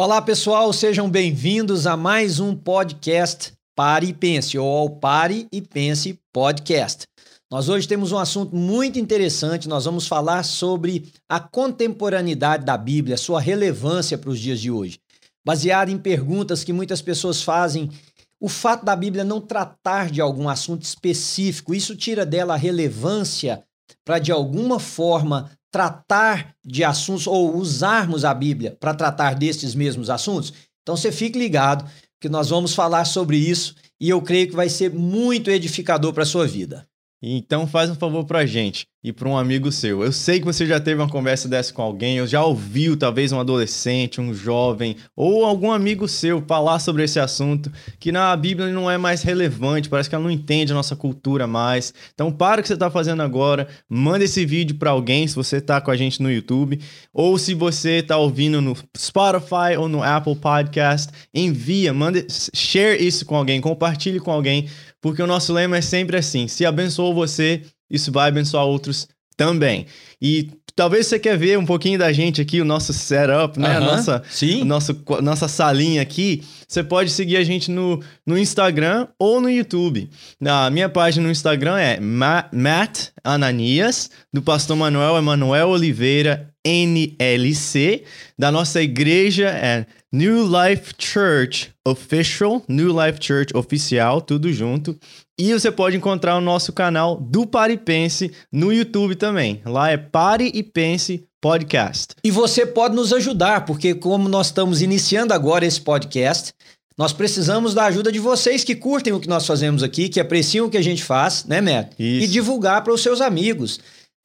Olá, pessoal, sejam bem-vindos a mais um podcast Pare e Pense, ou ao Pare e Pense Podcast. Nós hoje temos um assunto muito interessante, nós vamos falar sobre a contemporaneidade da Bíblia, sua relevância para os dias de hoje. Baseado em perguntas que muitas pessoas fazem, o fato da Bíblia não tratar de algum assunto específico, isso tira dela a relevância para, de alguma forma, tratar de assuntos ou usarmos a Bíblia para tratar destes mesmos assuntos? Então você fique ligado que nós vamos falar sobre isso e eu creio que vai ser muito edificador para a sua vida. Então faz um favor para a gente e para um amigo seu. Eu sei que você já teve uma conversa dessa com alguém, eu já ouviu talvez um adolescente, um jovem ou algum amigo seu falar sobre esse assunto que na Bíblia não é mais relevante, parece que ela não entende a nossa cultura mais. Então para o que você está fazendo agora, manda esse vídeo para alguém se você está com a gente no YouTube ou se você está ouvindo no Spotify ou no Apple Podcast, envia, manda, share isso com alguém, compartilhe com alguém, porque o nosso lema é sempre assim: se abençoou você, isso vai abençoar outros também. E talvez você quer ver um pouquinho da gente aqui, o nosso setup, né? A nossa, sim. nosso, nossa salinha aqui. Você pode seguir a gente no, no Instagram ou no YouTube. A minha página no Instagram é Ma- Matt Ananias, do pastor Manuel Emanuel Oliveira, NLC. Da nossa igreja é New Life Church Official, New Life Church Oficial, tudo junto. E você pode encontrar o nosso canal do Pare e Pense no YouTube também. Lá é Pare e Pense Podcast. E você pode nos ajudar, porque como nós estamos iniciando agora esse podcast, nós precisamos da ajuda de vocês que curtem o que nós fazemos aqui, que apreciam o que a gente faz, né, Matt? Isso. E divulgar para os seus amigos.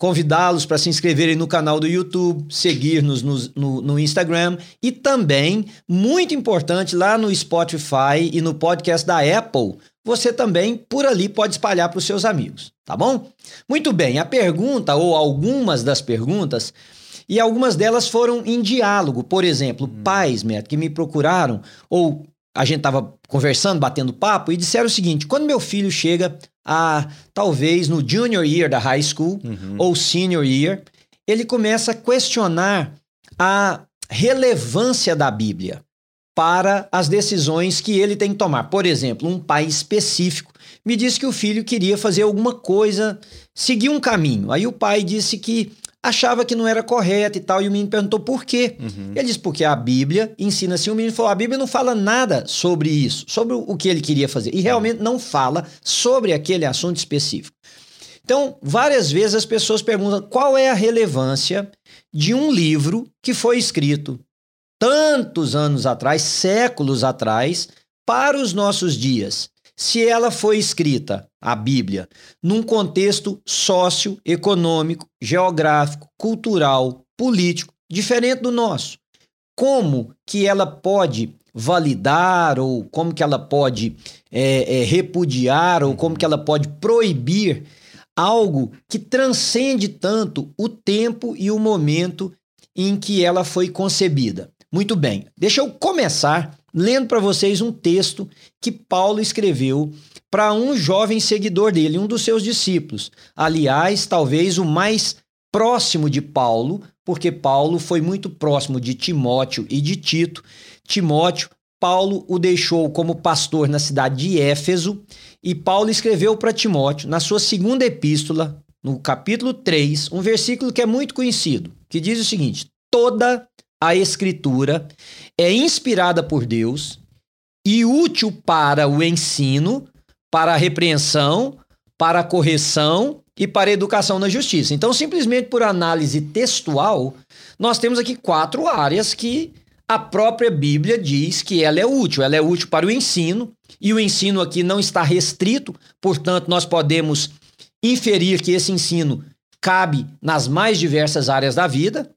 Convidá-los para se inscreverem no canal do YouTube, seguir-nos no, no, no Instagram e também, muito importante, lá no Spotify e no podcast da Apple, você também por ali pode espalhar para os seus amigos, tá bom? Muito bem, a pergunta ou algumas das perguntas e algumas delas foram em diálogo. Por exemplo, pais, Matt, que me procuraram, ou a gente estava conversando, batendo papo, e disseram o seguinte: quando meu filho chega a talvez no junior year da high school ou senior year, ele começa a questionar a relevância da Bíblia para as decisões que ele tem que tomar. Por exemplo, um pai específico me disse que o filho queria fazer alguma coisa, seguir um caminho. Aí o pai disse que achava que não era correto e tal, e o menino perguntou por quê. Ele disse porque a Bíblia ensina assim. O menino falou: a Bíblia não fala nada sobre isso, sobre o que ele queria fazer. E realmente não fala sobre aquele assunto específico. Então, várias vezes as pessoas perguntam qual é a relevância de um livro que foi escrito tantos anos atrás, séculos atrás, para os nossos dias. Se ela foi escrita, a Bíblia, num contexto socioeconômico, geográfico, cultural, político, diferente do nosso, como que ela pode validar ou como que ela pode é, é, repudiar ou como que ela pode proibir algo que transcende tanto o tempo e o momento em que ela foi concebida. Muito bem, deixa eu começar lendo para vocês um texto que Paulo escreveu para um jovem seguidor dele, um dos seus discípulos. Aliás, talvez o mais próximo de Paulo, porque Paulo foi muito próximo de Timóteo e de Tito. Timóteo, Paulo o deixou como pastor na cidade de Éfeso, e Paulo escreveu para Timóteo, na sua segunda epístola, no capítulo 3, um versículo que é muito conhecido, que diz o seguinte: toda a escritura é inspirada por Deus e útil para o ensino, para a repreensão, para a correção e para a educação na justiça. Então, simplesmente por análise textual, nós temos aqui quatro áreas que a própria Bíblia diz que ela é útil. Ela é útil para o ensino, e o ensino aqui não está restrito, portanto, nós podemos inferir que esse ensino cabe nas mais diversas áreas da vida.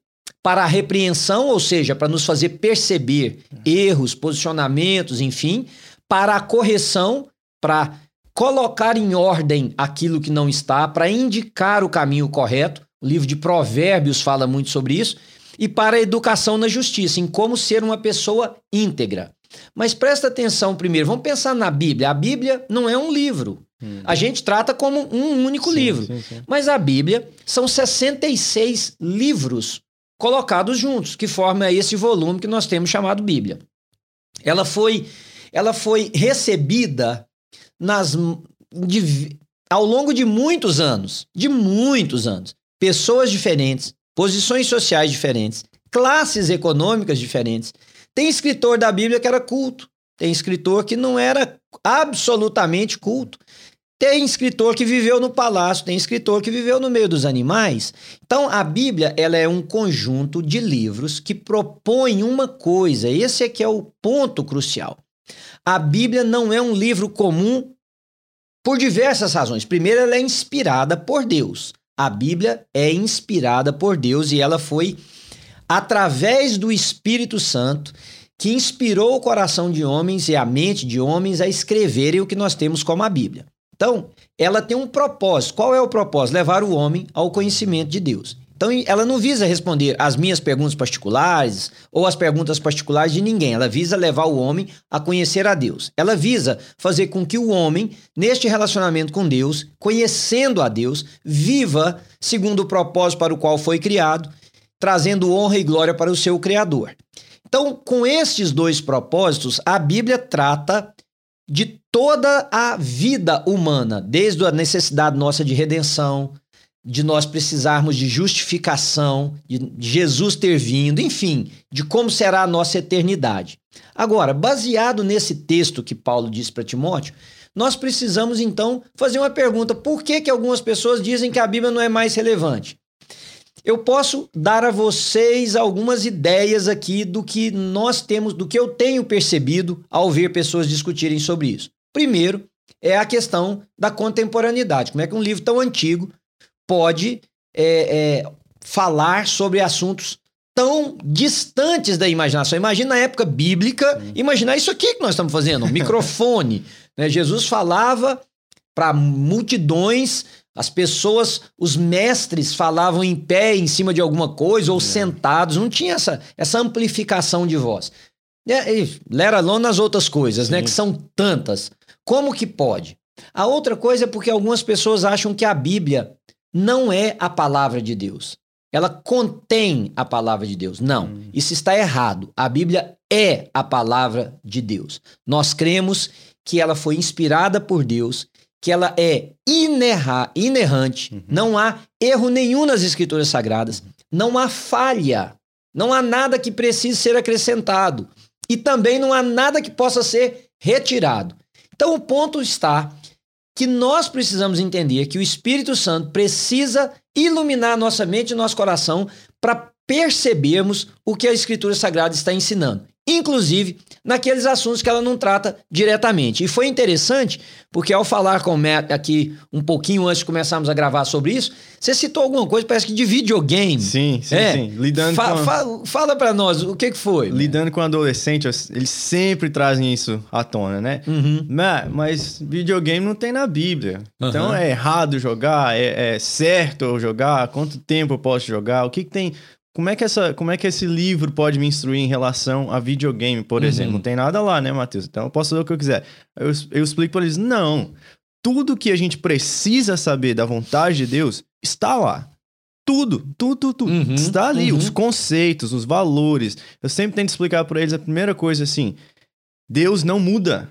Para a repreensão, ou seja, para nos fazer perceber erros, posicionamentos, enfim. Para a correção, para colocar em ordem aquilo que não está, para indicar o caminho correto. O livro de Provérbios fala muito sobre isso. E para a educação na justiça, em como ser uma pessoa íntegra. Mas presta atenção primeiro, vamos pensar na Bíblia. A Bíblia não é um livro. A gente trata como um único Sim, livro. sim, sim. Mas a Bíblia são 66 livros colocados juntos, que forma esse volume que nós temos chamado Bíblia. Ela foi, ela foi recebida nas, de, ao longo de muitos anos, de muitos anos, pessoas diferentes, posições sociais diferentes, classes econômicas diferentes. Tem escritor da Bíblia que era culto, tem escritor que não era absolutamente culto. Tem escritor que viveu no palácio, tem escritor que viveu no meio dos animais. Então, a Bíblia ela é um conjunto de livros que propõem uma coisa. Esse é que é o ponto crucial. A Bíblia não é um livro comum por diversas razões. Primeiro, ela é inspirada por Deus. A Bíblia é inspirada por Deus e ela foi através do Espírito Santo que inspirou o coração de homens e a mente de homens a escreverem o que nós temos como a Bíblia. Então, ela tem um propósito. Qual é o propósito? Levar o homem ao conhecimento de Deus. Então, ela não visa responder as minhas perguntas particulares ou as perguntas particulares de ninguém. Ela visa levar o homem a conhecer a Deus. Ela visa fazer com que o homem, neste relacionamento com Deus, conhecendo a Deus, viva segundo o propósito para o qual foi criado, trazendo honra e glória para o seu Criador. Então, com estes dois propósitos, a Bíblia trata de toda a vida humana, desde a necessidade nossa de redenção, de nós precisarmos de justificação, de Jesus ter vindo, enfim, de como será a nossa eternidade. Agora, baseado nesse texto que Paulo disse para Timóteo, nós precisamos então fazer uma pergunta: por que, que algumas pessoas dizem que a Bíblia não é mais relevante? Eu posso dar a vocês algumas ideias aqui do que nós temos, do que eu tenho percebido ao ver pessoas discutirem sobre isso. Primeiro, é a questão da contemporaneidade. Como é que um livro tão antigo pode é, é, falar sobre assuntos tão distantes da imaginação? Imagina na época bíblica, Sim. imaginar isso aqui que nós estamos fazendo, um microfone. né? Jesus falava para multidões as pessoas, os mestres falavam em pé em cima de alguma coisa ou é. sentados, não tinha essa, essa amplificação de voz. E, lera alone nas outras coisas, né, Sim. né? Que são tantas. Como que pode? A outra coisa é porque algumas pessoas acham que a Bíblia não é a palavra de Deus. Ela contém a palavra de Deus. Não, hum. isso está errado. A Bíblia é a palavra de Deus. Nós cremos que ela foi inspirada por Deus que ela é inerra, inerrante, uhum. não há erro nenhum nas escrituras sagradas, não há falha, não há nada que precise ser acrescentado. E também não há nada que possa ser retirado. Então o ponto está que nós precisamos entender que o Espírito Santo precisa iluminar nossa mente e nosso coração para percebermos o que a Escritura Sagrada está ensinando inclusive naqueles assuntos que ela não trata diretamente. E foi interessante, porque ao falar com o Matt aqui um pouquinho antes de começarmos a gravar sobre isso, você citou alguma coisa, parece que de videogame. Sim, sim, é. sim. Lidando fa com... fa fala para nós, o que, que foi? Lidando com adolescente, eles sempre trazem isso à tona, né? Uhum. Mas, mas, videogame não tem na Bíblia. Uhum. Então é errado jogar, é, é certo jogar, quanto tempo eu posso jogar, o que, que tem como é, que essa, como é que esse livro pode me instruir em relação a videogame, por uhum. exemplo? Não tem nada lá, né, Matheus? Então eu posso fazer o que eu quiser. Eu, eu explico para eles: não. Tudo que a gente precisa saber da vontade de Deus está lá. Tudo, tudo, tudo, tudo. Uhum, está ali. Uhum. Os conceitos, os valores. Eu sempre tento explicar para eles a primeira coisa assim: Deus não muda.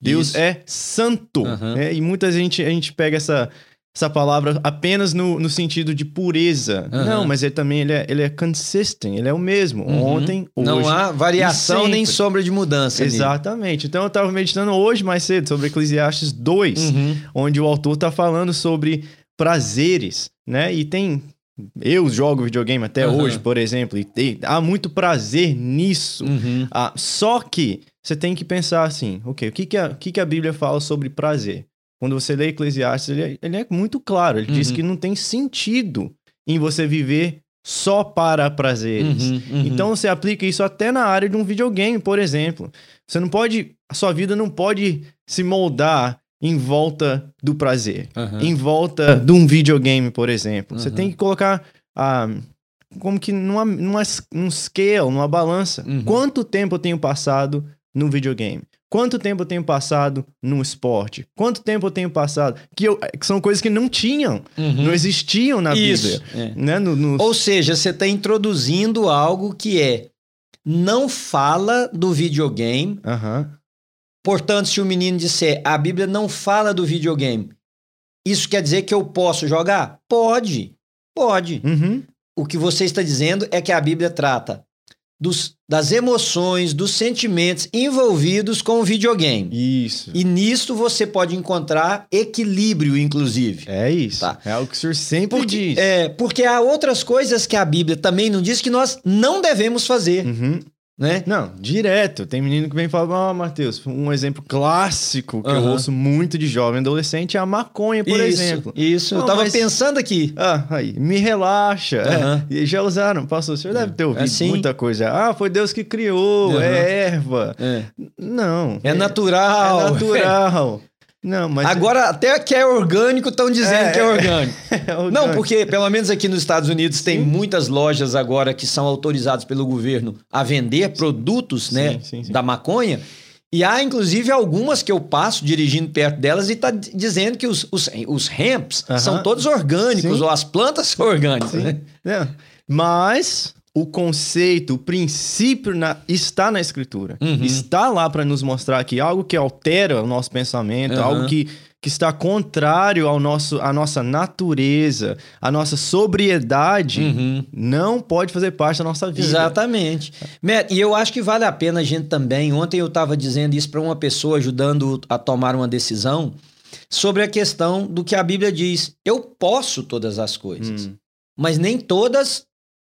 Deus Isso. é santo. Uhum. É, e muita gente, a gente pega essa, essa palavra apenas no, no sentido de pureza. Uhum. Não, mas ele também ele é, ele é consistent, ele é o mesmo. Uhum. Ontem, hoje. Não há variação nem sombra de mudança. Exatamente. Então eu estava meditando hoje mais cedo sobre Eclesiastes 2, uhum. onde o autor está falando sobre prazeres, né? E tem. Eu jogo videogame até hoje, por exemplo, e tem, há muito prazer nisso. Uhum. Ah, só que você tem que pensar assim, ok, o que, que, a, o que, que a Bíblia fala sobre prazer? Quando você lê Eclesiastes, ele é, ele é muito claro. Ele uhum. diz que não tem sentido em você viver só para prazeres. Uhum, uhum. Então você aplica isso até na área de um videogame, por exemplo. Você não pode. A sua vida não pode se moldar em volta do prazer. Uhum. Em volta de um videogame, por exemplo. Você tem que colocar. Ah, como que numa, numa, num scale, numa balança. Uhum. Quanto tempo eu tenho passado no videogame? Quanto tempo eu tenho passado no esporte? Quanto tempo eu tenho passado? Que, eu, que são coisas que não tinham, Uhum. não existiam na Isso. Bíblia. é. Né? No, no- Ou seja, você está introduzindo algo que é não fala do videogame. Aham. Portanto, se o menino disser a Bíblia não fala do videogame, isso quer dizer que eu posso jogar? Pode. Pode. Uhum. O que você está dizendo é que a Bíblia trata dos- das emoções, dos sentimentos envolvidos com o videogame. Isso. E nisto você pode encontrar equilíbrio, inclusive. É isso. Tá. É o que o senhor sempre Porque, diz. é, porque há outras coisas que a Bíblia também não diz que nós não devemos fazer, Uhum. Né? Não, direto. Tem menino que vem falar, ó, Matheus, um exemplo clássico que eu ouço muito de jovem adolescente é a maconha, por isso, exemplo. Isso, eu Não, tava mas- pensando aqui. Ah, aí, me relaxa. Aham. É, e já usaram. Pastor, o senhor deve ter ouvido Assim. muita coisa. Ah, foi Deus que criou, é erva. É, Não. É natural. É natural. Não, mas. Agora, até que é orgânico, estão dizendo É, que é é. orgânico. É Não, orgânico. porque pelo menos aqui nos Estados Unidos tem muitas lojas agora que são autorizadas pelo governo a vender produtos né, Sim, sim, sim. da maconha. E há, inclusive, algumas que eu passo dirigindo perto delas e está dizendo que os, os, os hemps Aham. são todos orgânicos, Sim. ou as plantas são orgânicas. Sim. Né? É. Mas o conceito, o princípio na- está na escritura. Uhum. Está lá para nos mostrar que algo que altera o nosso pensamento, Aham. algo que, que está contrário ao nosso, à nossa natureza, à nossa sobriedade, Uhum. não pode fazer parte da nossa vida. Exatamente. Matt, e eu acho que vale a pena a gente também. Ontem eu estava dizendo isso para uma pessoa, ajudando a tomar uma decisão sobre a questão do que a Bíblia diz. Eu posso todas as coisas, Hum, mas nem todas.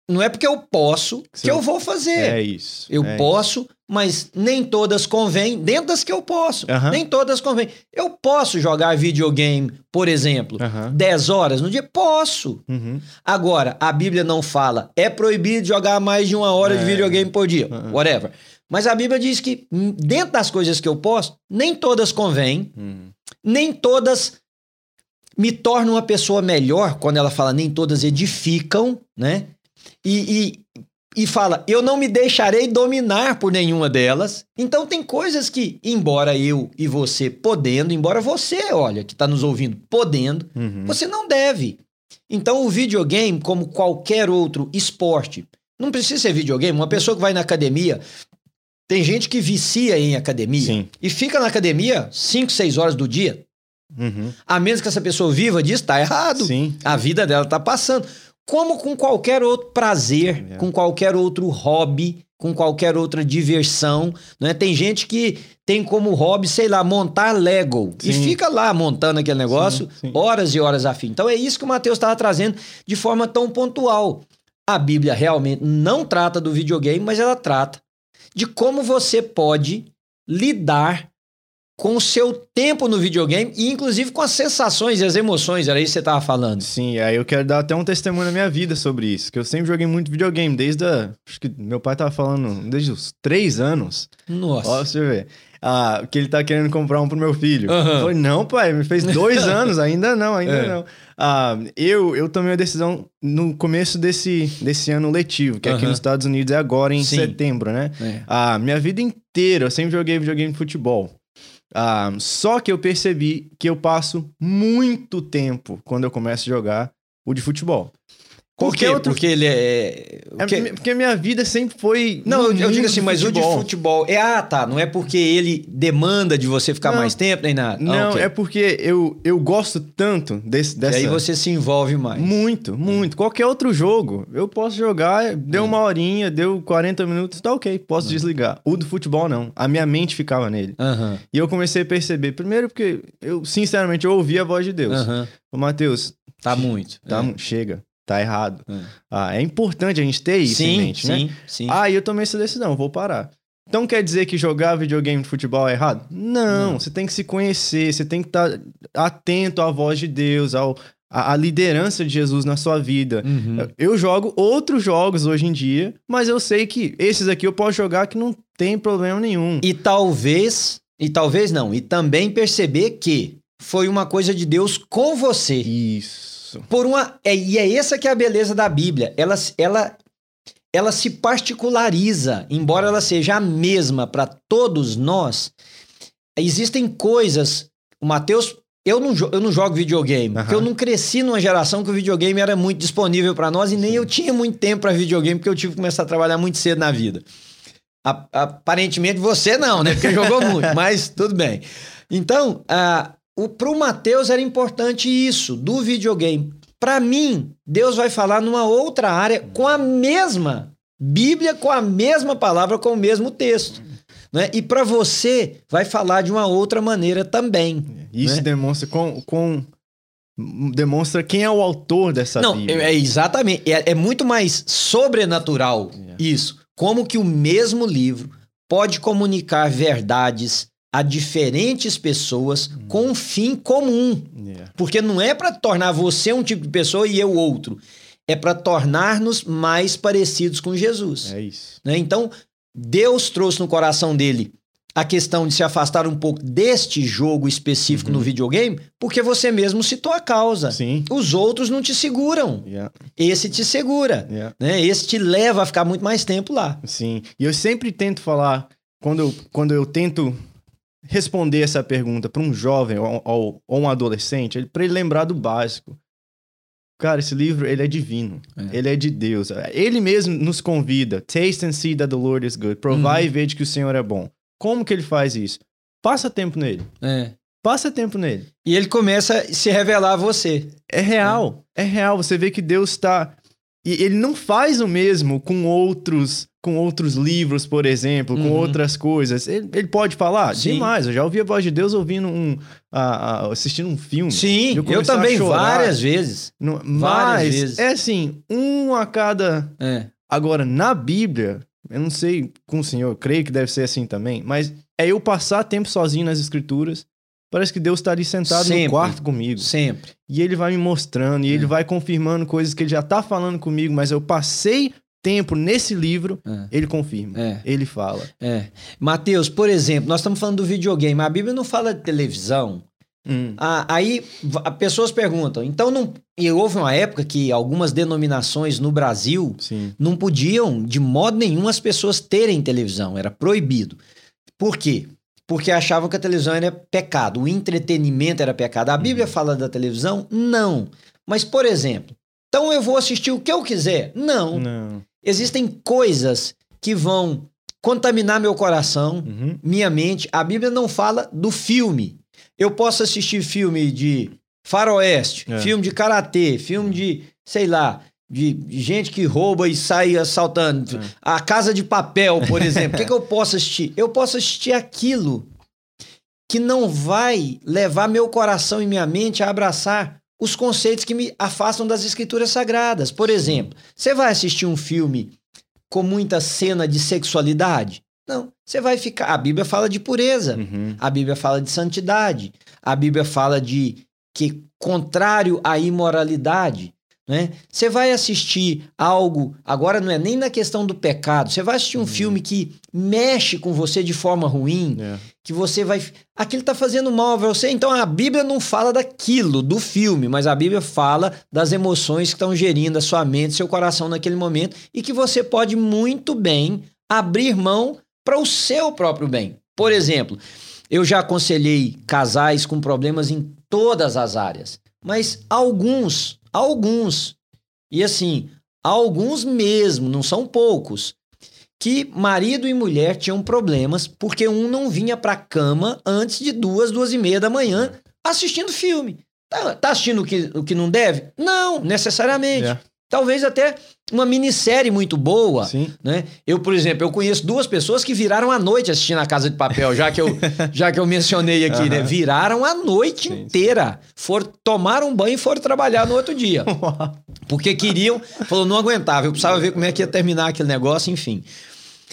Não é porque eu posso que Sim. eu vou fazer. é isso. Eu é posso, mas nem todas convêm dentro das que eu posso. Nem todas convêm. Eu posso jogar videogame, por exemplo, isso. Aham. 10 horas no dia? Posso. Uhum. Agora, a Bíblia não fala, é proibido jogar mais de uma hora de É. videogame por dia, Uhum. whatever. Mas a Bíblia diz que hum, dentro das coisas que eu posso, nem todas convêm, Uhum. nem todas me tornam uma pessoa melhor, quando ela fala nem todas edificam, né? E, e, e fala, eu não me deixarei dominar por nenhuma delas. Então tem coisas que, embora eu e você podendo, embora você, olha, que está nos ouvindo, podendo, Uhum. você não deve. Então, o videogame, como qualquer outro esporte, não precisa ser videogame. Uma pessoa que vai na academia, tem gente que vicia em academia Sim. e fica na academia 5, 6 horas do dia. Uhum. A menos que essa pessoa viva disso, tá errado. Sim. A vida dela tá passando. Como com qualquer outro prazer, É. com qualquer outro hobby, com qualquer outra diversão. Né? Tem gente que tem como hobby, sei lá, montar Lego. E Sim. fica lá montando aquele negócio Sim, sim. horas e horas a fim. Então é isso que o Mateus estava trazendo de forma tão pontual. A Bíblia realmente não trata do videogame, mas ela trata de como você pode lidar com o seu tempo no videogame e inclusive com as sensações e as emoções, era isso que você estava falando. Sim, aí eu quero dar até um testemunho na minha vida sobre isso. Que eu sempre joguei muito videogame, desde a. Acho que meu pai tava falando, desde os três anos. Nossa. Ó, você vê. Ah, que ele tá querendo comprar um pro meu filho. Aham. Eu falei, não, pai, me fez dois anos, ainda não, ainda É. não. Ah, eu, eu tomei a decisão no começo desse, desse ano letivo, que aqui Aham. nos Estados Unidos é agora em Sim. setembro, né? É. Ah, minha vida inteira eu sempre joguei videogame de futebol. Ah, só que eu percebi que eu passo muito tempo quando eu começo a jogar o de futebol. Por quê? outro- Porque ele é. É porque- porque minha vida sempre foi. Não, eu, eu digo assim, mas o de futebol. É, ah, tá. Não é porque ele demanda de você ficar Não. mais tempo nem nada. Ah, Não, ok. é porque eu, eu gosto tanto desse, E dessa. aí você se envolve mais. Muito, muito. Qualquer outro jogo, eu posso jogar, deu uma horinha, deu 40 minutos, tá ok, posso desligar. O do futebol, não. A minha mente ficava nele. E eu comecei a perceber, primeiro porque eu, sinceramente, eu ouvi a voz de Deus. Ô, Matheus, Tá muito. tá, É. chega, tá errado. É. Ah, é importante a gente ter isso sim, em mente, né? sim, sim. Aí eu tomei essa decisão, vou parar. Então quer dizer que jogar videogame de futebol é errado? Não, Não. você tem que se conhecer, você tem que estar atento à voz de Deus, ao, à, à liderança de Jesus na sua vida. Uhum. Eu jogo outros jogos hoje em dia, mas eu sei que esses aqui eu posso jogar que não tem problema nenhum. E talvez, e talvez não, e também perceber que foi uma coisa de Deus com você. Isso. Por uma, é, e é essa que é a beleza da Bíblia. Ela, ela, ela se particulariza, embora ela seja a mesma para todos nós, existem coisas. O Matheus. Eu não, eu não jogo videogame, Aham. porque eu não cresci numa geração que o videogame era muito disponível pra nós e nem eu tinha muito tempo pra videogame, porque eu tive que começar a trabalhar muito cedo na vida. A- aparentemente você não, né? Porque jogou muito, mas tudo bem. Então, ah, o, pro Matheus era importante isso, do videogame. Pra mim, Deus vai falar numa outra área com a mesma Bíblia, com a mesma palavra, com o mesmo texto. Né? E pra você, vai falar de uma outra maneira também. Isso Né? demonstra com, com demonstra quem é o autor dessa Não, Bíblia. é, é exatamente. É, é muito mais sobrenatural Yeah. isso. Como que o mesmo livro pode comunicar verdades a diferentes pessoas Hum. com um fim comum. Yeah. Porque não é para tornar você um tipo de pessoa e eu outro. É para tornar-nos mais parecidos com Jesus. É isso. né? Então, Deus trouxe no coração dele a questão de se afastar um pouco deste jogo específico Uhum. no videogame, porque você mesmo citou a causa. Sim. Os outros não te seguram. Yeah. Esse te segura. Yeah. Né? Esse te leva a ficar muito mais tempo lá. Sim. E eu sempre tento falar, quando eu, quando eu tento responder essa pergunta para um jovem ou, ou- ou um adolescente, para ele lembrar do básico. Cara, esse livro, ele é divino. É. Ele é de Deus. Ele mesmo nos convida. Taste and see that the Lord is good. Provai Uhum. e vede que o Senhor é bom. Como que ele faz isso? Passa tempo nele. Passa tempo nele. E ele começa a se revelar a você. É real. É real. Você vê que Deus está. E ele não faz o mesmo com outros com outros livros, por exemplo, com Uhum. outras coisas. Ele, ele pode falar? Sim. Demais. Eu já ouvi a voz de Deus ouvindo um. assistindo um filme. Sim, Eu eu, também várias vezes. Não- Várias Mas vezes. é assim, um a cada. É. Agora, na Bíblia, eu não sei com o senhor, creio que deve ser assim também, mas é eu passar tempo sozinho nas escrituras. Parece que Deus está ali sentado Sempre. no quarto comigo. Sempre. E ele vai me mostrando, e ele É. vai confirmando coisas que ele já tá falando comigo, mas eu passei tempo nesse livro, É. ele confirma. É. Ele fala. É. Mateus, por exemplo, nós estamos falando do videogame. A Bíblia não fala de televisão. Hum, Ah, aí pessoas perguntam, então não. E houve uma época que algumas denominações no Brasil sim. não podiam, de modo nenhum, as pessoas terem televisão. Era proibido. Por quê? Porque achavam que a televisão era pecado, o entretenimento era pecado. A Bíblia fala da televisão? Não. Mas, por exemplo, então eu vou assistir o que eu quiser? Não. Não. Existem coisas que vão contaminar meu coração, Uhum. minha mente. A Bíblia não fala do filme. Eu posso assistir filme de faroeste, É. filme de karatê, filme de, sei lá, de gente que rouba e sai assaltando. É. A Casa de Papel, por exemplo. O que, que eu posso assistir? Eu posso assistir aquilo que não vai levar meu coração e minha mente a abraçar os conceitos que me afastam das escrituras sagradas. Por exemplo, você vai assistir um filme com muita cena de sexualidade? Não. Você vai ficar. A Bíblia fala de pureza. Uhum. A Bíblia fala de santidade. A Bíblia fala de que contrário à imoralidade. Né? Você vai assistir algo, agora não é nem na questão do pecado, você vai assistir um Uhum. filme que mexe com você de forma ruim, É. que você vai. Aquilo tá fazendo mal a você. Então a Bíblia não fala daquilo, do filme, mas a Bíblia fala das emoções que estão gerindo a sua mente, seu coração naquele momento e que você pode muito bem abrir mão para o seu próprio bem. Por exemplo, eu já aconselhei casais com problemas em todas as áreas, mas alguns, alguns, e assim, alguns mesmo, não são poucos, que marido e mulher tinham problemas porque um não vinha pra cama antes de duas, duas e meia da manhã assistindo filme. Tá, tá assistindo o que, o que não deve? Não, necessariamente. É. Talvez até uma minissérie muito boa, Sim. né? Eu, por exemplo, eu conheço duas pessoas que viraram a noite assistindo a Casa de Papel, já que eu, já que eu mencionei aqui, né? Aham. Viraram a noite Sim, inteira. Foram, tomaram um banho e foram trabalhar no outro dia. Porque queriam, falou, não aguentava, eu precisava ver como é que ia terminar aquele negócio, enfim.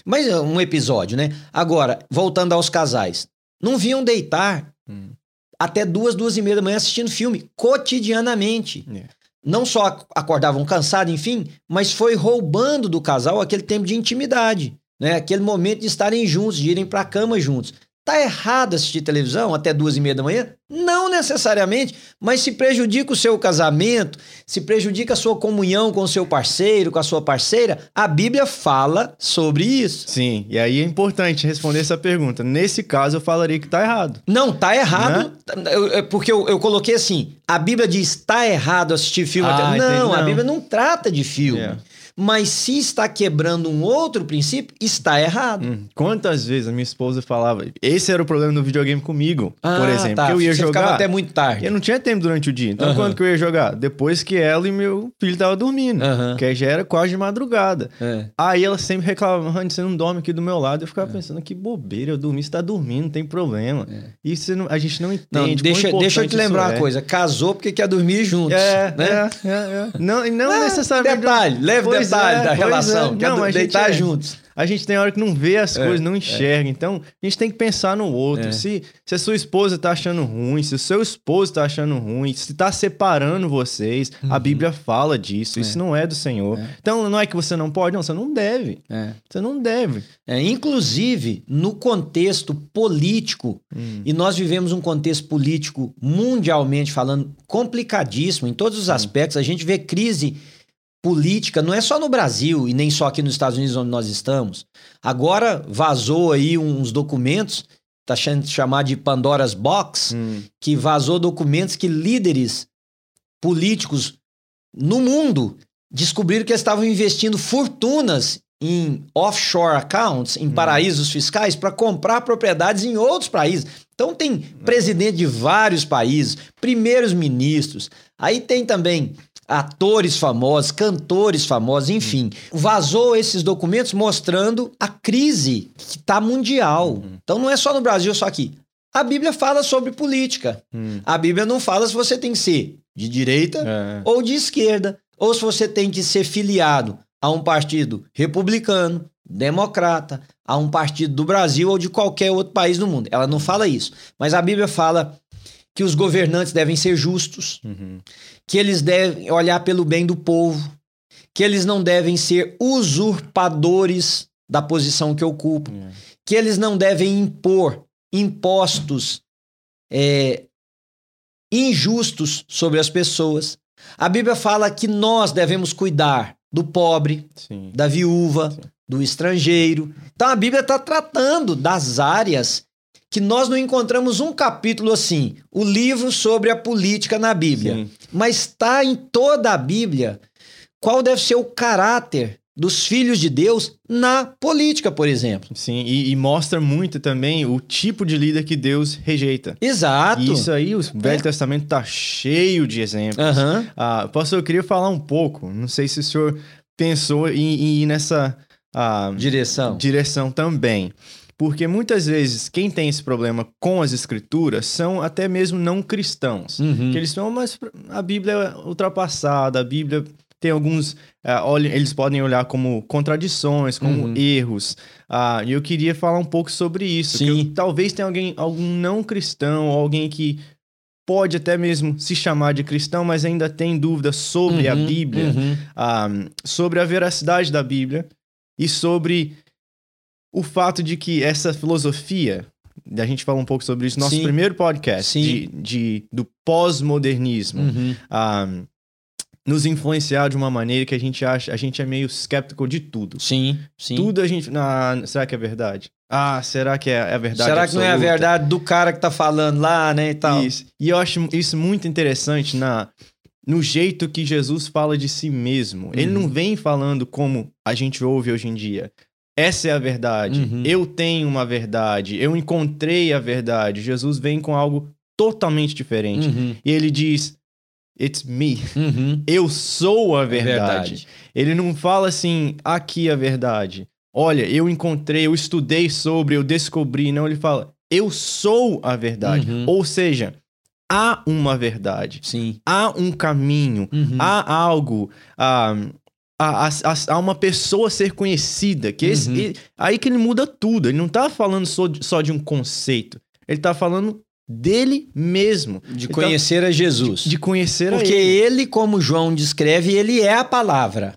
Mas é um episódio, né? Agora, voltando aos casais. Não vinham deitar Hum. até duas, duas e meia da manhã assistindo filme, cotidianamente. É. Não só ac- acordavam cansados, enfim, mas foi roubando do casal aquele tempo de intimidade, né? Aquele momento de estarem juntos, de irem para a cama juntos. Tá errado assistir televisão até duas e meia da manhã? Não necessariamente, mas se prejudica o seu casamento, se prejudica a sua comunhão com o seu parceiro, com a sua parceira, a Bíblia fala sobre isso. Sim, e aí é importante responder essa pergunta. Nesse caso, eu falaria que tá errado. Não, tá errado, eu- eu- porque eu, eu coloquei assim, a Bíblia diz, tá errado assistir filme Ah, até... Não, entendi, a não. Bíblia não trata de filme. É. Mas se está quebrando um outro princípio, está errado. Hum, Quantas vezes a minha esposa falava, esse era o problema do videogame comigo, por Ah, exemplo, tá. que eu ia Você ficava jogar. até muito tarde. Eu não tinha tempo durante o dia. Então, Aham. quando que eu ia jogar? Depois que ela e meu filho estavam dormindo. Aham. Que já era quase de madrugada. É. Aí ela sempre reclamava, você não dorme aqui do meu lado. Eu ficava pensando, que bobeira, eu dormi, você tá dormindo, não tem problema. Isso você não- a gente não entende. Não, deixa, deixa eu te lembrar isso uma é. coisa. Casou porque quer dormir juntos. É, né? é, é, é. Não, e não Ah, necessariamente. Detalhe, leve Pois detalhe é, da pois relação. é. Quer Não, do- a gente deitar é. juntos. A gente tem hora que não vê as É, coisas, não enxerga. Então, a gente tem que pensar no outro. É. Se, se a sua esposa tá achando ruim, se o seu esposo tá achando ruim, se tá separando vocês, a Bíblia fala disso. Isso não é do Senhor. Uhum. É. Então, não é que você não pode, não, você não deve. É. Você não deve. É, inclusive, no contexto político, Hum. e nós vivemos um contexto político mundialmente falando complicadíssimo em todos os aspectos, a gente vê crise política, não é só no Brasil e nem só aqui nos Estados Unidos onde nós estamos. Agora vazou aí uns documentos, tá sendo chamado de Pandora's Box, Hum. que vazou documentos que líderes políticos no mundo descobriram que eles estavam investindo fortunas em offshore accounts, em paraísos fiscais, para comprar propriedades em outros países. Então tem presidente de vários países, primeiros ministros, aí tem também atores famosos, cantores famosos, enfim. Vazou esses documentos mostrando a crise que está mundial. Então não é só no Brasil, só aqui. A Bíblia fala sobre política. Hum. A Bíblia não fala se você tem que ser de direita É. ou de esquerda, ou se você tem que ser filiado a um partido republicano, democrata, a um partido do Brasil ou de qualquer outro país do mundo. Ela não fala isso. Mas a Bíblia fala que os governantes devem ser justos, Uhum. Que eles devem olhar pelo bem do povo, que eles não devem ser usurpadores da posição que ocupam, É. que eles não devem impor impostos é, injustos sobre as pessoas. A Bíblia fala que nós devemos cuidar do pobre, Sim. da viúva, Sim. do estrangeiro. Então a Bíblia está tratando das áreas que nós não encontramos um capítulo assim, o livro sobre a política na Bíblia. Sim. Mas está em toda a Bíblia qual deve ser o caráter dos filhos de Deus na política, por exemplo. Sim, e, e mostra muito também o tipo de líder que Deus rejeita. Exato. E isso aí, o Velho Testamento tá cheio de exemplos. Aham. Ah, pastor, eu queria falar um pouco. Não sei se o senhor pensou em, em ir nessa ah, Direção. direção também. Porque muitas vezes quem tem esse problema com as escrituras são até mesmo não cristãos. Uhum. Que eles falam, mas a Bíblia é ultrapassada, a Bíblia tem alguns. olha, eles podem olhar como contradições, como Uhum. erros. Ah, e eu queria falar um pouco sobre isso. Sim. eu- talvez tenha alguém, algum não cristão, alguém que pode até mesmo se chamar de cristão, mas ainda tem dúvidas sobre a Uhum, Bíblia, uhum. ah, sobre a veracidade da Bíblia e sobre o fato de que essa filosofia. A gente fala um pouco sobre isso no nosso Sim. primeiro podcast de, de- do pós-modernismo Uhum. a nos influenciar de uma maneira que a gente acha, a gente é meio escéptico de tudo. Sim, sim. Tudo a gente, ah, será que é verdade? Ah, será que é, é a verdade? Será que não é a absoluta? verdade do cara que tá falando lá, né, e tal? Isso. E eu acho isso muito interessante na no jeito que Jesus fala de si mesmo. Ele Uhum. não vem falando como a gente ouve hoje em dia. Essa é a verdade. Uhum. Eu tenho uma verdade. Eu encontrei a verdade. Jesus vem com algo totalmente diferente. Uhum, E ele diz: It's me. uhum. Eu sou a É verdade. Ele não fala assim, aqui a verdade. Olha, eu encontrei, eu estudei sobre, eu descobri. Não, ele fala, eu sou a verdade. Uhum. Ou seja, há uma verdade. Sim. Há um caminho. Uhum. Há algo. ah, há, há- há uma pessoa a ser conhecida. Que esse- Uhum. ele- aí que ele muda tudo. Ele não tá falando só de, só de um conceito. Ele tá falando dele mesmo. De Ele conhecer a Jesus. tá- de conhecer a Porque ele. ele, como João descreve, ele é a palavra.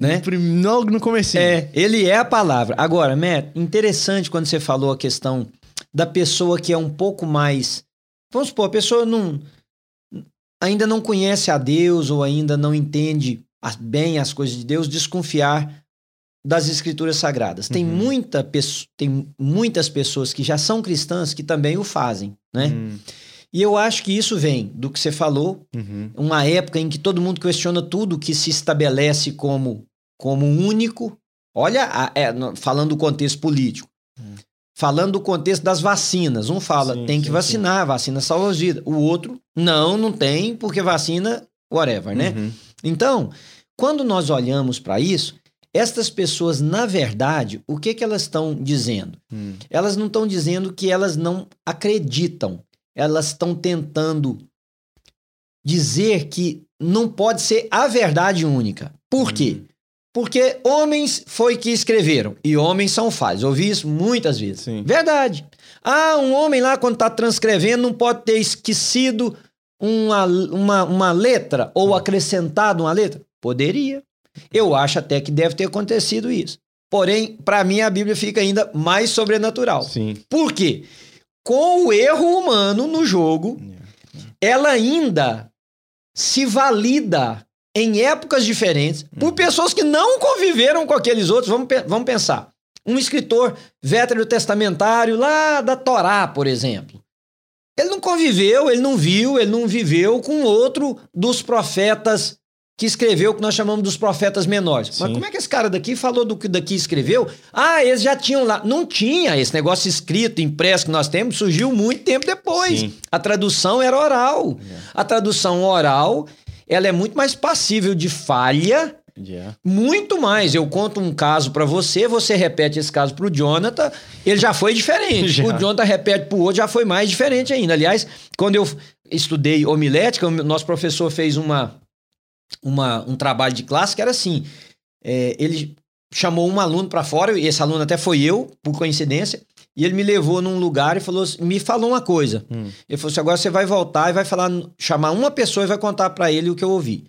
Né? No no comecinho. É, ele é a palavra. Agora, Matt, interessante quando você falou a questão da pessoa que é um pouco mais. Vamos supor, a pessoa não, ainda não conhece a Deus ou ainda não entende bem as coisas de Deus, desconfiar das escrituras sagradas. Tem, Uhum. muita, pesso- tem muitas pessoas que já são cristãs que também o fazem, né? Hum, E eu acho que isso vem do que você falou, uhum. uma época em que todo mundo questiona tudo que se estabelece como, como único. Olha, a- é, falando do contexto político. Hum. Falando do contexto das vacinas. Um fala, Sim, tem que sim, vacinar, vacina salva vida. O outro, não, não tem, porque vacina, whatever, né? Uhum. Então, quando nós olhamos para isso, estas pessoas, na verdade, o que, que elas estão dizendo? Hum. Elas não estão dizendo que elas não acreditam. Elas estão tentando dizer que não pode ser a verdade única. Por quê? Hum. Porque homens foi que escreveram e homens são falhos. Ouvi isso muitas vezes. Sim. Verdade. Ah, um homem lá quando está transcrevendo não pode ter esquecido uma, uma, uma letra ou acrescentado uma letra? Poderia. Eu acho até que deve ter acontecido isso. Porém, para mim a Bíblia fica ainda mais sobrenatural. Sim. Por quê? Com o erro humano no jogo, ela ainda se valida em épocas diferentes por Uhum. pessoas que não conviveram com aqueles outros. Vamos, vamos pensar. Um escritor veterotestamentário lá da Torá, por exemplo. Ele não conviveu, ele não viu, ele não viveu com outro dos profetas que escreveu o que nós chamamos dos profetas menores. Mas Sim. como é que esse cara daqui falou do que daqui escreveu? Ah, eles já tinham lá. Não tinha esse negócio escrito, impresso que nós temos, surgiu muito tempo depois. Sim. A tradução era oral. É. A tradução oral, ela é muito mais passível de falha, Yeah. muito mais. Eu conto um caso pra você, você repete esse caso pro Jonathan, ele já foi diferente. Já. O Jonathan repete pro outro, já foi mais diferente ainda. Aliás, quando eu estudei homilética, o nosso professor fez uma, uma, um trabalho de classe que era assim, é, ele chamou um aluno pra fora, e esse aluno até foi eu, por coincidência, e ele me levou num lugar e falou, assim- me falou uma coisa. Hum. Ele falou assim: agora você vai voltar e vai falar, chamar uma pessoa e vai contar pra ele o que eu ouvi.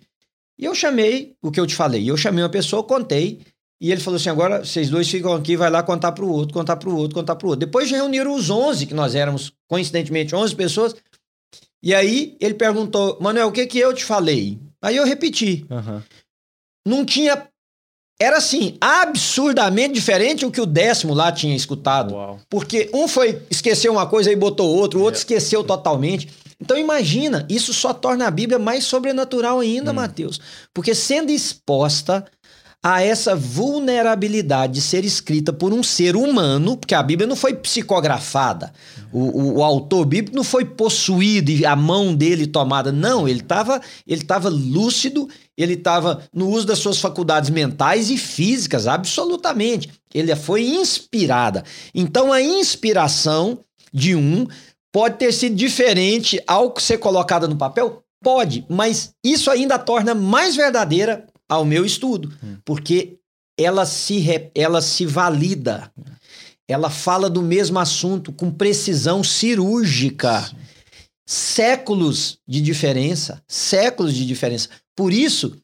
E eu chamei o que eu te falei. Eu chamei uma pessoa, contei. E ele falou assim: agora vocês dois ficam aqui, vai lá contar pro outro, contar pro outro, contar pro outro. Depois reuniram os 11, que nós éramos, coincidentemente, 11 pessoas. E aí ele perguntou: Manuel, o que que eu te falei? Aí eu repeti. Aham. Não tinha. Era assim, absurdamente diferente o que o décimo lá tinha escutado. Uau. Porque um foi esqueceu uma coisa e botou outro, o outro esqueceu totalmente. Então imagina, isso só torna a Bíblia mais sobrenatural ainda, Hum. Mateus. Porque sendo exposta a essa vulnerabilidade de ser escrita por um ser humano, porque a Bíblia não foi psicografada, o, o- o autor bíblico não foi possuído e a mão dele tomada, não, ele estava ele tava lúcido, ele estava no uso das suas faculdades mentais e físicas, absolutamente. Ele foi inspirada. Então a inspiração de um pode ter sido diferente ao ser colocada no papel? Pode, mas isso ainda torna mais verdadeira ao meu estudo, porque ela se, ela se valida. Ela fala do mesmo assunto com precisão cirúrgica. Séculos de diferença, séculos de diferença. Por isso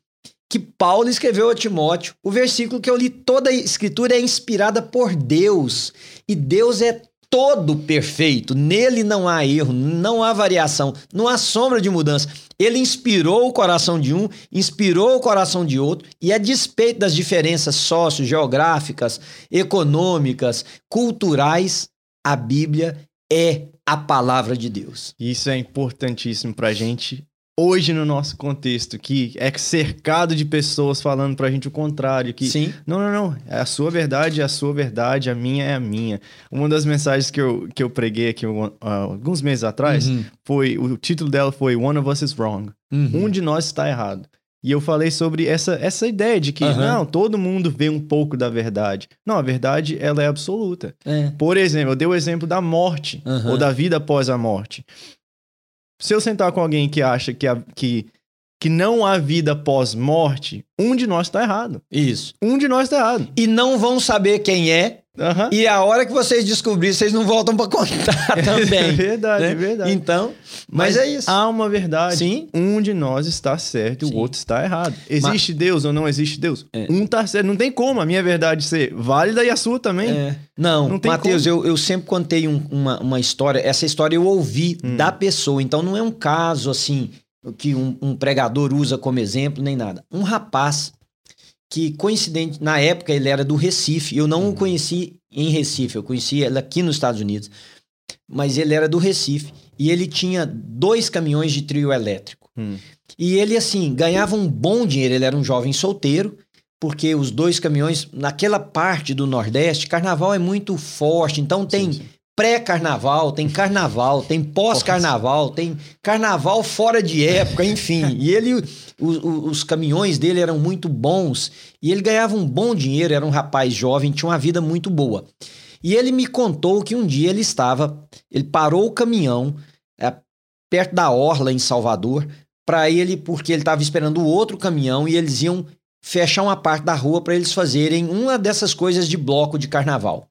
que Paulo escreveu a Timóteo, o versículo que eu li, toda a escritura é inspirada por Deus, e Deus é todo perfeito, nele não há erro, não há variação, não há sombra de mudança. Ele inspirou o coração de um, inspirou o coração de outro, e a despeito das diferenças sociogeográficas, econômicas, culturais, a Bíblia é a palavra de Deus. Isso é importantíssimo pra gente hoje no nosso contexto, que é cercado de pessoas falando pra gente o contrário, que Sim. não, não, não, é a sua verdade, é a sua verdade, a minha é a minha. Uma das mensagens que eu, que eu preguei aqui uh, alguns meses atrás Uhum. foi, o título dela foi One of Us is Wrong. Uhum. Um de nós está errado. E eu falei sobre essa, essa ideia de que, Aham. não, todo mundo vê um pouco da verdade. Não, a verdade, ela é absoluta. É. Por exemplo, eu dei o exemplo da morte, Aham. ou da vida após a morte. Se eu sentar com alguém que acha que, a- que, que não há vida pós-morte, um de nós está errado. Isso. Um de nós está errado. E não vão saber quem é Aham. E a hora que vocês descobrirem, vocês não voltam pra contar também. É verdade, né? é verdade. Então, mas, é isso. Há uma verdade. Sim. Um de nós está certo e o outro está errado. Existe Deus ou não existe Deus? É. Um está certo. Não tem como a minha verdade ser válida e a sua também. É. Não, Não tem Matheus, eu, eu sempre contei um- uma, uma história. Essa história eu ouvi Hum. da pessoa. Então não é um caso assim que um, um pregador usa como exemplo, nem nada. Um rapaz que, coincidente, na época ele era do Recife. Eu não o conheci em Recife, eu conheci ele aqui nos Estados Unidos. Mas ele era do Recife e ele tinha dois caminhões de trio elétrico. Hum. E ele, assim, ganhava um bom dinheiro. Ele era um jovem solteiro, porque os dois caminhões, naquela parte do Nordeste, carnaval é muito forte. Então tem Sim, sim. Pré-carnaval, tem carnaval, tem pós-carnaval, tem carnaval fora de época, enfim. E ele, o- o- os caminhões dele eram muito bons e ele ganhava um bom dinheiro, era um rapaz jovem, tinha uma vida muito boa. E ele me contou que um dia ele estava, ele parou o caminhão é, perto da orla em Salvador para ele, porque ele estava esperando o outro caminhão e eles iam fechar uma parte da rua para eles fazerem uma dessas coisas de bloco de carnaval.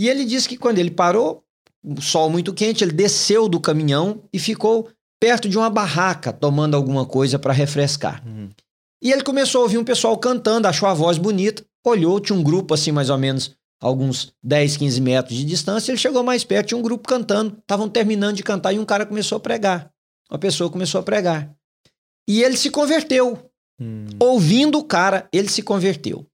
E ele disse que quando ele parou, o sol muito quente, ele desceu do caminhão e ficou perto de uma barraca tomando alguma coisa para refrescar. Uhum. E ele começou a ouvir um pessoal cantando, achou a voz bonita, olhou, tinha um grupo assim mais ou menos alguns 10, 15 metros de distância, ele chegou mais perto, tinha um grupo cantando, estavam terminando de cantar e um cara começou a pregar. Uma pessoa começou a pregar. E ele se converteu. Hum. Ouvindo o cara, ele se converteu.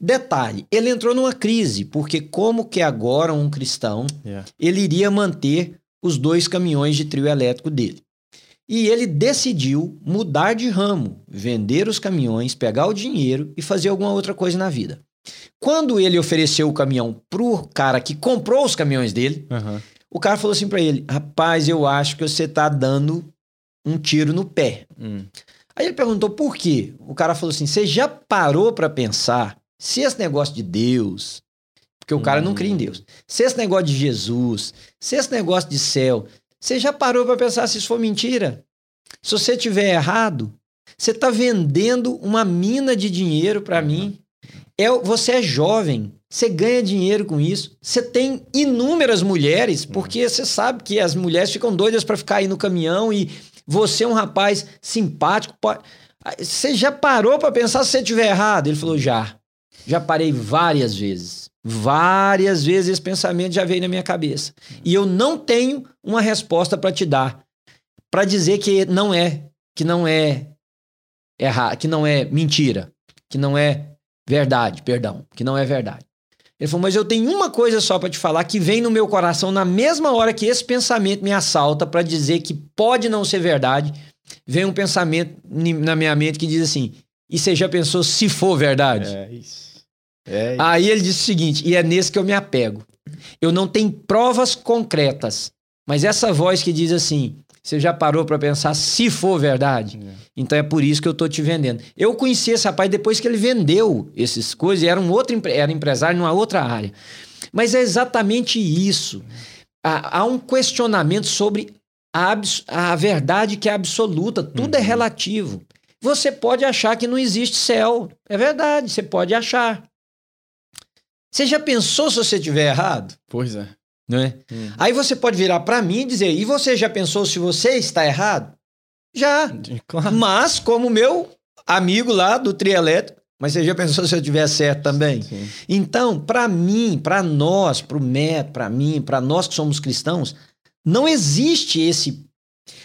Detalhe, ele entrou numa crise, porque como que agora um cristão, Yeah. ele iria manter os dois caminhões de trio elétrico dele. E ele decidiu mudar de ramo, vender os caminhões, pegar o dinheiro e fazer alguma outra coisa na vida. Quando ele ofereceu o caminhão pro cara que comprou os caminhões dele, Aham. o cara falou assim para ele: "Rapaz, eu acho que você tá dando um tiro no pé". Hum. Aí ele perguntou por quê. O cara falou assim: você já parou pra pensar se esse negócio de Deus, porque o cara não cria em Deus, se esse negócio de Jesus, se esse negócio de céu, você já parou pra pensar se isso for mentira? Se você tiver errado, você tá vendendo uma mina de dinheiro pra mim. É, você é jovem, você ganha dinheiro com isso. Você tem inúmeras mulheres, porque você sabe que as mulheres ficam doidas pra ficar aí no caminhão e você é um rapaz simpático. Você já parou pra pensar se você estiver errado? Ele falou: já. Já parei várias vezes. Várias vezes esse pensamento já veio na minha cabeça. E eu não tenho uma resposta pra te dar. Pra dizer que não é, que não é errado, que não é mentira, que não é verdade, perdão, que não é verdade. Ele falou: "Mas eu tenho uma coisa só pra te falar que vem no meu coração na mesma hora que esse pensamento me assalta pra dizer que pode não ser verdade, vem um pensamento na minha mente que diz assim: "E você já pensou se for verdade?" É isso. É. Aí ele disse o seguinte, e é nesse que eu me apego. Eu não tenho provas concretas, mas essa voz que diz assim: você já parou pra pensar se for verdade? É. Então é por isso que eu tô te vendendo. Eu conheci esse rapaz depois que ele vendeu essas coisas, e era um outro era empresário numa outra área. Mas é exatamente isso. Há, há um questionamento sobre a, a verdade que é absoluta, tudo é Uhum. relativo. Você pode achar que não existe céu. É verdade, você pode achar. Você já pensou se você estiver errado? Pois é. Não é? Hum. Aí você pode virar para mim e dizer: e você já pensou se você está errado? Já. Claro. Mas, como meu amigo lá do trielétrico, mas você já pensou se eu estiver certo também? Sim. Então, para mim, para nós, para o Met, para mim, para nós que somos cristãos, não existe esse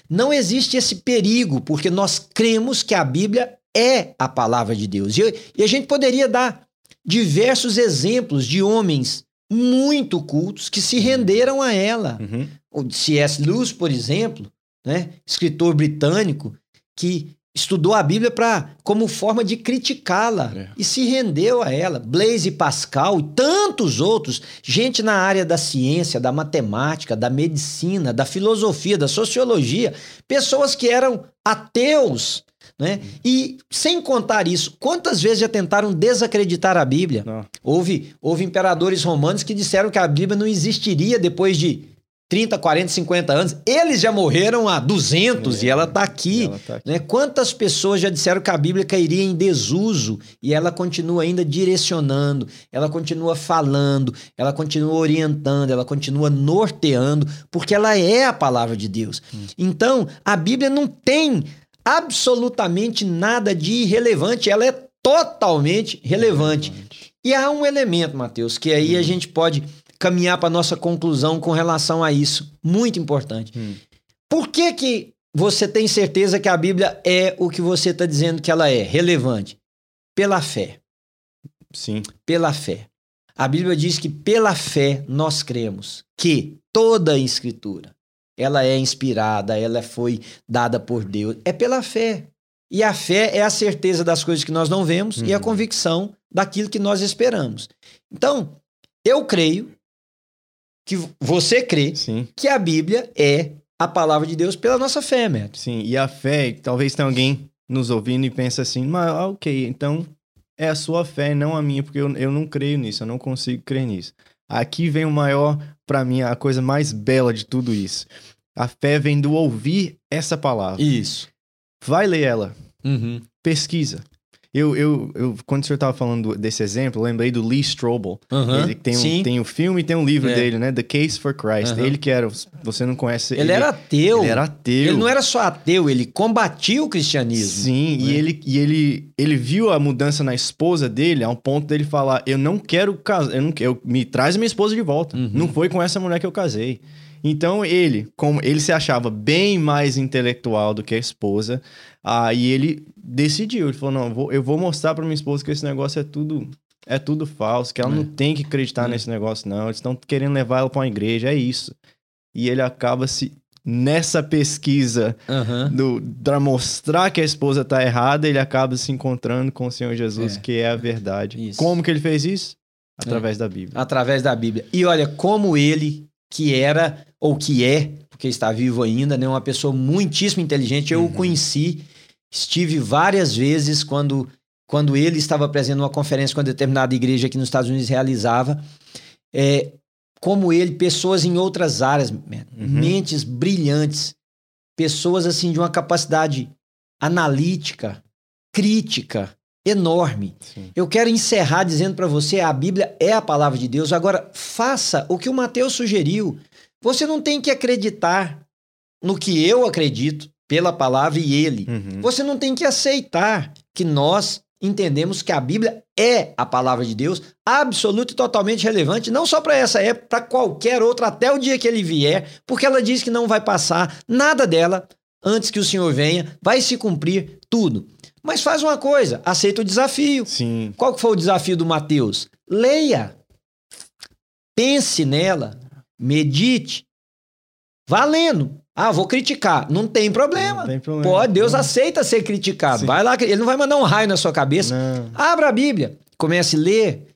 não existe esse perigo, porque nós cremos que a Bíblia é a palavra de Deus. E, e a gente poderia dar diversos exemplos de homens muito cultos que se renderam a ela. Uhum. O C.S. Lewis, por exemplo, né, escritor britânico, que estudou a Bíblia pra, como forma de criticá-la É. e se rendeu a ela. Blaise Pascal e tantos outros, gente na área da ciência, da matemática, da medicina, da filosofia, da sociologia, pessoas que eram ateus. Né? E sem contar isso, quantas vezes já tentaram desacreditar a Bíblia? Não. Houve, houve imperadores romanos que disseram que a Bíblia não existiria depois de 30, 40, 50 anos. Eles já morreram há 200 É, e ela está aqui. ela tá aqui. Né? Quantas pessoas já disseram que a Bíblia cairia em desuso e ela continua ainda direcionando, ela continua falando, ela continua orientando, ela continua norteando, porque ela é a palavra de Deus. Então, a Bíblia não tem absolutamente nada de irrelevante, ela é totalmente relevante. E há um elemento, Mateus, que aí a gente pode caminhar para nossa conclusão com relação a isso, muito importante. Hum. Por que que você tem certeza que a Bíblia é o que você está dizendo que ela é, relevante? Pela fé, Sim. pela fé. A Bíblia diz que pela fé nós cremos que toda a escritura, ela é inspirada, ela foi dada por Deus, é pela fé. E a fé é a certeza das coisas que nós não vemos e a Uhum. convicção daquilo que nós esperamos. Então, eu creio que você crê Sim. que a Bíblia é a palavra de Deus pela nossa fé, Neto. Sim, e a fé, talvez tenha alguém nos ouvindo e pensa assim, mas ah, ok, então é a sua fé, não a minha, porque eu, eu não creio nisso, eu não consigo crer nisso. Aqui vem o maior, pra mim, a coisa mais bela de tudo isso. A fé vem do ouvir essa palavra. Isso. Vai ler ela, Uhum. pesquisa. Eu, eu, eu, quando o senhor estava falando desse exemplo, eu lembrei do Lee Strobel. Uhum. Ele tem, Sim. um, tem o filme e tem um livro É. dele, né? The Case for Christ. Uhum. Ele que era, você não conhece. Ele, era ateu. Ele era ateu. Ele não era só ateu, ele combatia o cristianismo. Sim, e, né? ele, e ele, ele viu a mudança na esposa dele ao ponto dele falar: Eu não quero casar, eu não quero, me traz minha esposa de volta. Uhum. Não foi com essa mulher que eu casei. Então ele, como ele se achava bem mais intelectual do que a esposa, aí ele decidiu, ele falou: "Não, eu vou, eu vou mostrar pra minha esposa que esse negócio é tudo é tudo falso, que ela É. não tem que acreditar É. nesse negócio não, eles estão querendo levar ela pra uma igreja, é isso". E ele acaba se nessa pesquisa do, pra mostrar que a esposa tá errada, ele acaba se encontrando com o Senhor Jesus, É. que é a verdade. Isso. É. Como que ele fez isso? Através da Bíblia. Através da Bíblia. E olha, como ele, que era, ou que é, porque está vivo ainda, né? Uma pessoa muitíssimo inteligente. Eu Uhum. o conheci, estive várias vezes quando, quando ele estava presente numa conferência com uma determinada igreja aqui nos Estados Unidos realizava. É, como ele, pessoas em outras áreas, man, Uhum. mentes brilhantes, pessoas assim de uma capacidade analítica, crítica enorme. Sim. Eu quero encerrar dizendo para você, a Bíblia é a palavra de Deus. Agora, faça o que o Mateus sugeriu. Você não tem que acreditar no que eu acredito pela palavra e ele. Uhum. Você não tem que aceitar que nós entendemos que a Bíblia é a palavra de Deus, absoluta e totalmente relevante, não só para essa época, para qualquer outra, até o dia que ele vier, porque ela diz que não vai passar nada dela antes que o Senhor venha, vai se cumprir tudo. Mas faz uma coisa, aceita o desafio. Sim. Qual que foi o desafio do Mateus? Leia. Pense nela. Medite. Vá lendo. Ah, vou criticar. Não tem problema. Não tem problema. Pode, Deus Não. aceita ser criticado. Sim. Vai lá, ele não vai mandar um raio na sua cabeça. Não. Abra a Bíblia, comece a ler,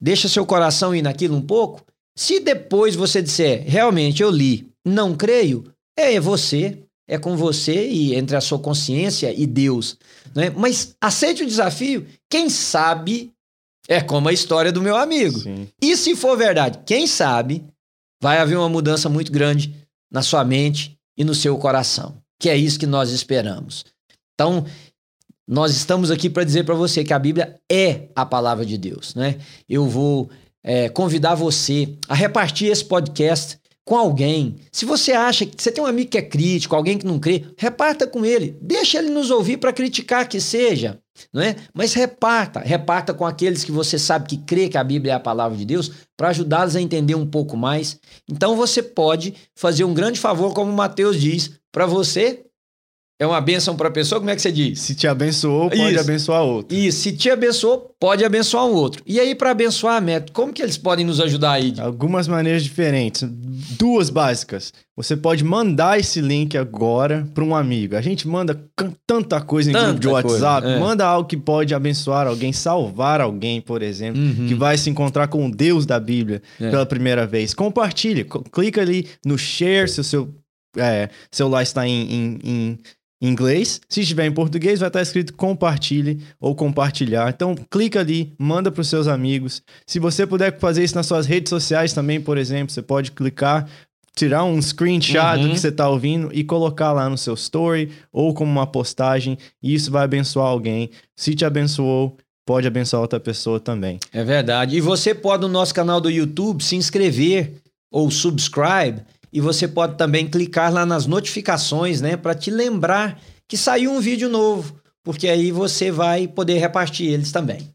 deixa seu coração ir naquilo um pouco. Se depois você disser, realmente eu li, não creio, é você, é com você e entre a sua consciência e Deus. Né? Mas aceite o desafio, quem sabe, é como a história do meu amigo. Sim. E se for verdade, quem sabe, vai haver uma mudança muito grande na sua mente e no seu coração. Que é isso que nós esperamos. Então, nós estamos aqui para dizer para você que a Bíblia é a palavra de Deus, né? Eu vou é, convidar você a repartir esse podcast com alguém. Se você acha que você tem um amigo que é crítico, alguém que não crê, reparta com ele. Deixa ele nos ouvir para criticar que seja, não é? Mas reparta, reparta com aqueles que você sabe que crê que a Bíblia é a palavra de Deus, para ajudá-los a entender um pouco mais. Então você pode fazer um grande favor, como Mateus diz, para você. É uma bênção para a pessoa, como é que você diz? Se te abençoou, pode Isso. abençoar outro. E se te abençoou, pode abençoar o outro. E aí, para abençoar, Neto, como que eles podem nos ajudar aí? Algumas maneiras diferentes. Duas básicas. Você pode mandar esse link agora para um amigo. A gente manda tanta coisa em Tanta grupo de WhatsApp. coisa, é. Manda algo que pode abençoar alguém, salvar alguém, por exemplo, Uhum. que vai se encontrar com o Deus da Bíblia É. pela primeira vez. Compartilhe. Co- Clica ali no share se o seu é, celular está em, em- em inglês. Se estiver em português, vai estar escrito compartilhe ou compartilhar. Então, clica ali, manda para os seus amigos. Se você puder fazer isso nas suas redes sociais também, por exemplo, você pode clicar, tirar um screenshot Uhum. do que você tá ouvindo e colocar lá no seu story ou como uma postagem. E isso vai abençoar alguém. Se te abençoou, pode abençoar outra pessoa também. É verdade. E você pode no nosso canal do YouTube se inscrever ou subscribe e você pode também clicar lá nas notificações, né, para te lembrar que saiu um vídeo novo, porque aí você vai poder repartir eles também.